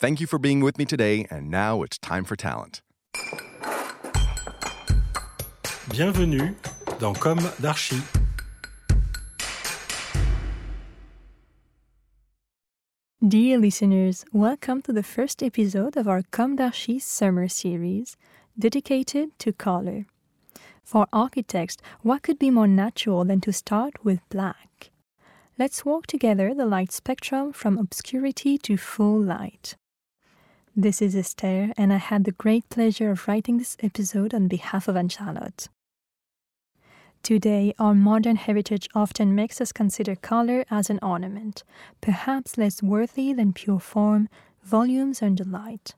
Thank you for being with me today, and now it's time for talent. Bienvenue dans Comme d'Archi. Dear listeners, welcome to the first episode of our Comme d'Archi summer series dedicated to color. For architects, what could be more natural than to start with black? Let's walk together the light spectrum from obscurity to full light. This is Esther, and I had the great pleasure of writing this episode on behalf of Anne Charlotte. Today, our modern heritage often makes us consider color as an ornament, perhaps less worthy than pure form, volumes, and delight.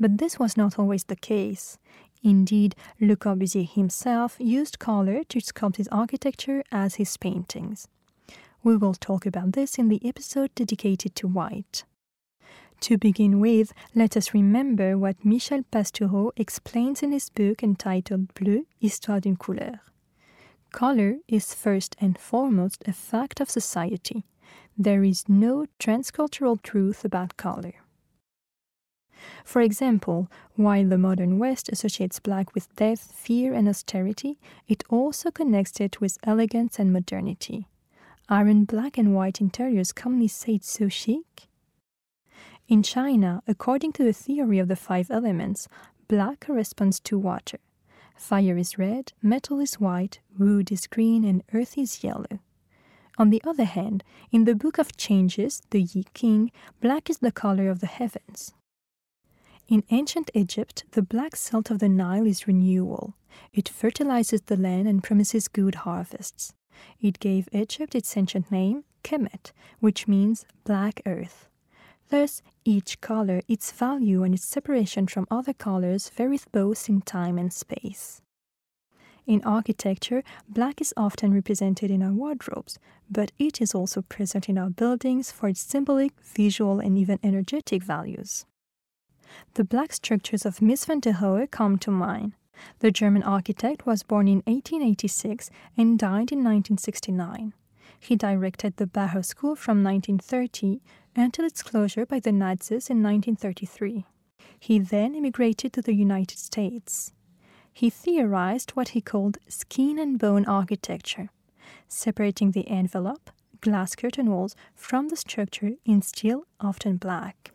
But this was not always the case. Indeed, Le Corbusier himself used color to sculpt his architecture as his paintings. We will talk about this in the episode dedicated to white. To begin with, let us remember what Michel Pastoureau explains in his book entitled Bleu, Histoire d'une couleur. Color is first and foremost a fact of society. There is no transcultural truth about color. For example, while the modern West associates black with death, fear, and austerity, it also connects it with elegance and modernity. Aren't black and white interiors commonly said so chic? In China, according to the theory of the five elements, black corresponds to water, Fire is red, metal is white, wood is green, and earth is yellow. On the other hand, in the Book of Changes, the Yi King, black is the color of the heavens. In ancient Egypt, the black silt of the Nile is renewal. It fertilizes the land and promises good harvests. It gave Egypt its ancient name, Kemet, which means black earth. Thus, each color, its value and its separation from other colors varies both in time and space. In architecture, black is often represented in our wardrobes, but it is also present in our buildings for its symbolic, visual, and even energetic values. The black structures of Mies van der Rohe come to mind. The German architect was born in 1886 and died in 1969. He directed the Bauhaus School from 1930 until its closure by the Nazis in 1933. He then immigrated to the United States. He theorized what he called skin and bone architecture, separating the envelope, glass curtain walls, from the structure in steel, often black.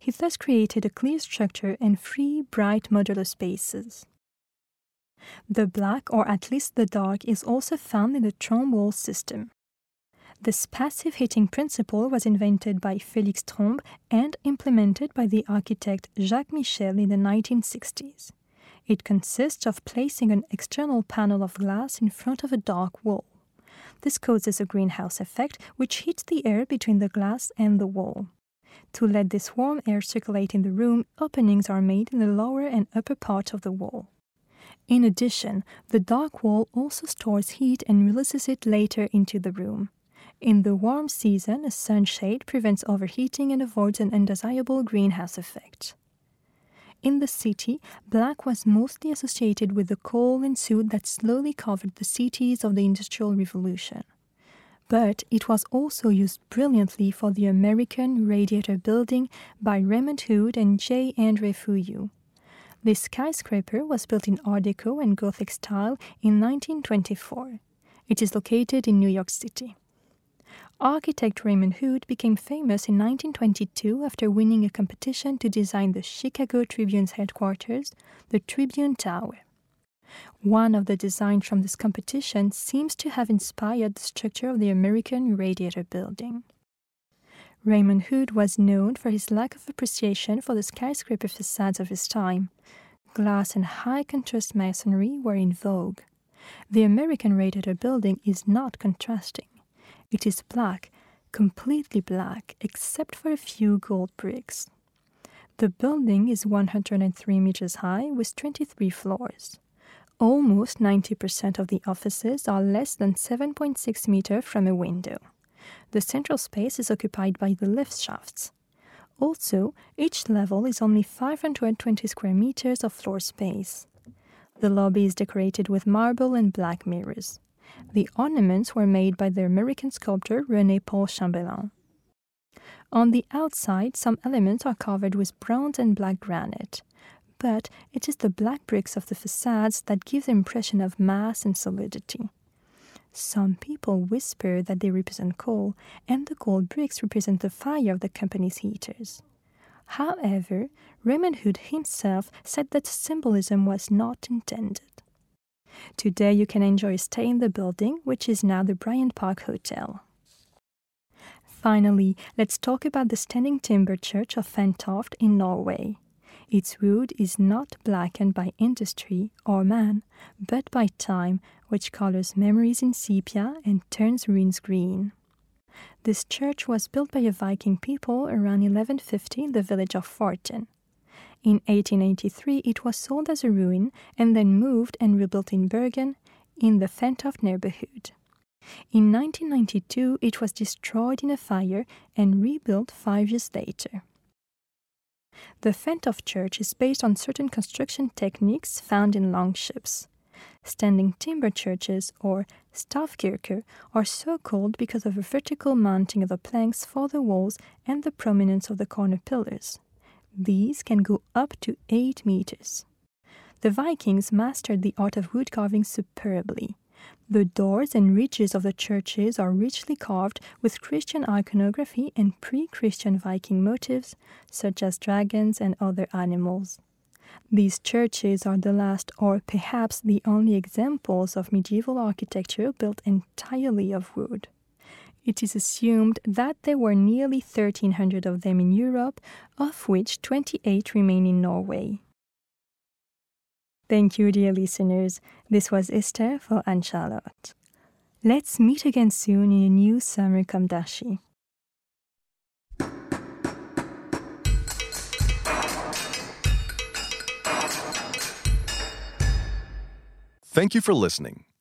He thus created a clear structure and free, bright modular spaces. The black, or at least the dark, is also found in the Trombe wall system. This passive heating principle was invented by Félix Trombe and implemented by the architect Jacques Michel in the 1960s. It consists of placing an external panel of glass in front of a dark wall. This causes a greenhouse effect which heats the air between the glass and the wall. To let this warm air circulate in the room, openings are made in the lower and upper part of the wall. In addition, the dark wall also stores heat and releases it later into the room. In the warm season, a sunshade prevents overheating and avoids an undesirable greenhouse effect. In the city, black was mostly associated with the coal and soot that slowly covered the cities of the Industrial Revolution. But it was also used brilliantly for the American Radiator Building by Raymond Hood and J. Andre Fouilhoux. This skyscraper was built in Art Deco and Gothic style in 1924. It is located in New York City. Architect Raymond Hood became famous in 1922 after winning a competition to design the Chicago Tribune's headquarters, the Tribune Tower. One of the designs from this competition seems to have inspired the structure of the American Radiator Building. Raymond Hood was known for his lack of appreciation for the skyscraper facades of his time. Glass and high contrast masonry were in vogue. The American Radiator Building is not contrasting. It is black, completely black, except for a few gold bricks. The building is 103 meters high with 23 floors. Almost 90% of the offices are less than 7.6 meters from a window. The central space is occupied by the lift shafts. Also, each level is only 520 square meters of floor space. The lobby is decorated with marble and black mirrors. The ornaments were made by the American sculptor René Paul Chambellan. On the outside, some elements are covered with bronze and black granite, but it is the black bricks of the facades that give the impression of mass and solidity. Some people whisper that they represent coal, and the gold bricks represent the fire of the company's heaters. However, Raymond Hood himself said that symbolism was not intended. Today you can enjoy a stay in the building, which is now the Bryant Park Hotel. Finally, let's talk about the standing timber church of Fantoft in Norway. Its wood is not blackened by industry or man, but by time, which colors memories in sepia and turns ruins green. This church was built by a Viking people around 1150 in the village of Fortun. In 1883, it was sold as a ruin and then moved and rebuilt in Bergen in the Fantoft neighborhood. In 1992, it was destroyed in a fire and rebuilt five years later. The Fantoft church is based on certain construction techniques found in longships. Standing timber churches, or stavkirker, are so called because of the vertical mounting of the planks for the walls and the prominence of the corner pillars. These can go up to 8 meters. The Vikings mastered the art of wood carving superbly. The doors and ridges of the churches are richly carved with Christian iconography and pre Christian Viking motifs, such as dragons and other animals. These churches are the last, or perhaps the only, examples of medieval architecture built entirely of wood. It is assumed that there were nearly 1,300 of them in Europe, of which 28 remain in Norway. Thank you, dear listeners. This was Esther for Anne Charlotte. Let's meet again soon in a new Summer d'Archi. Thank you for listening.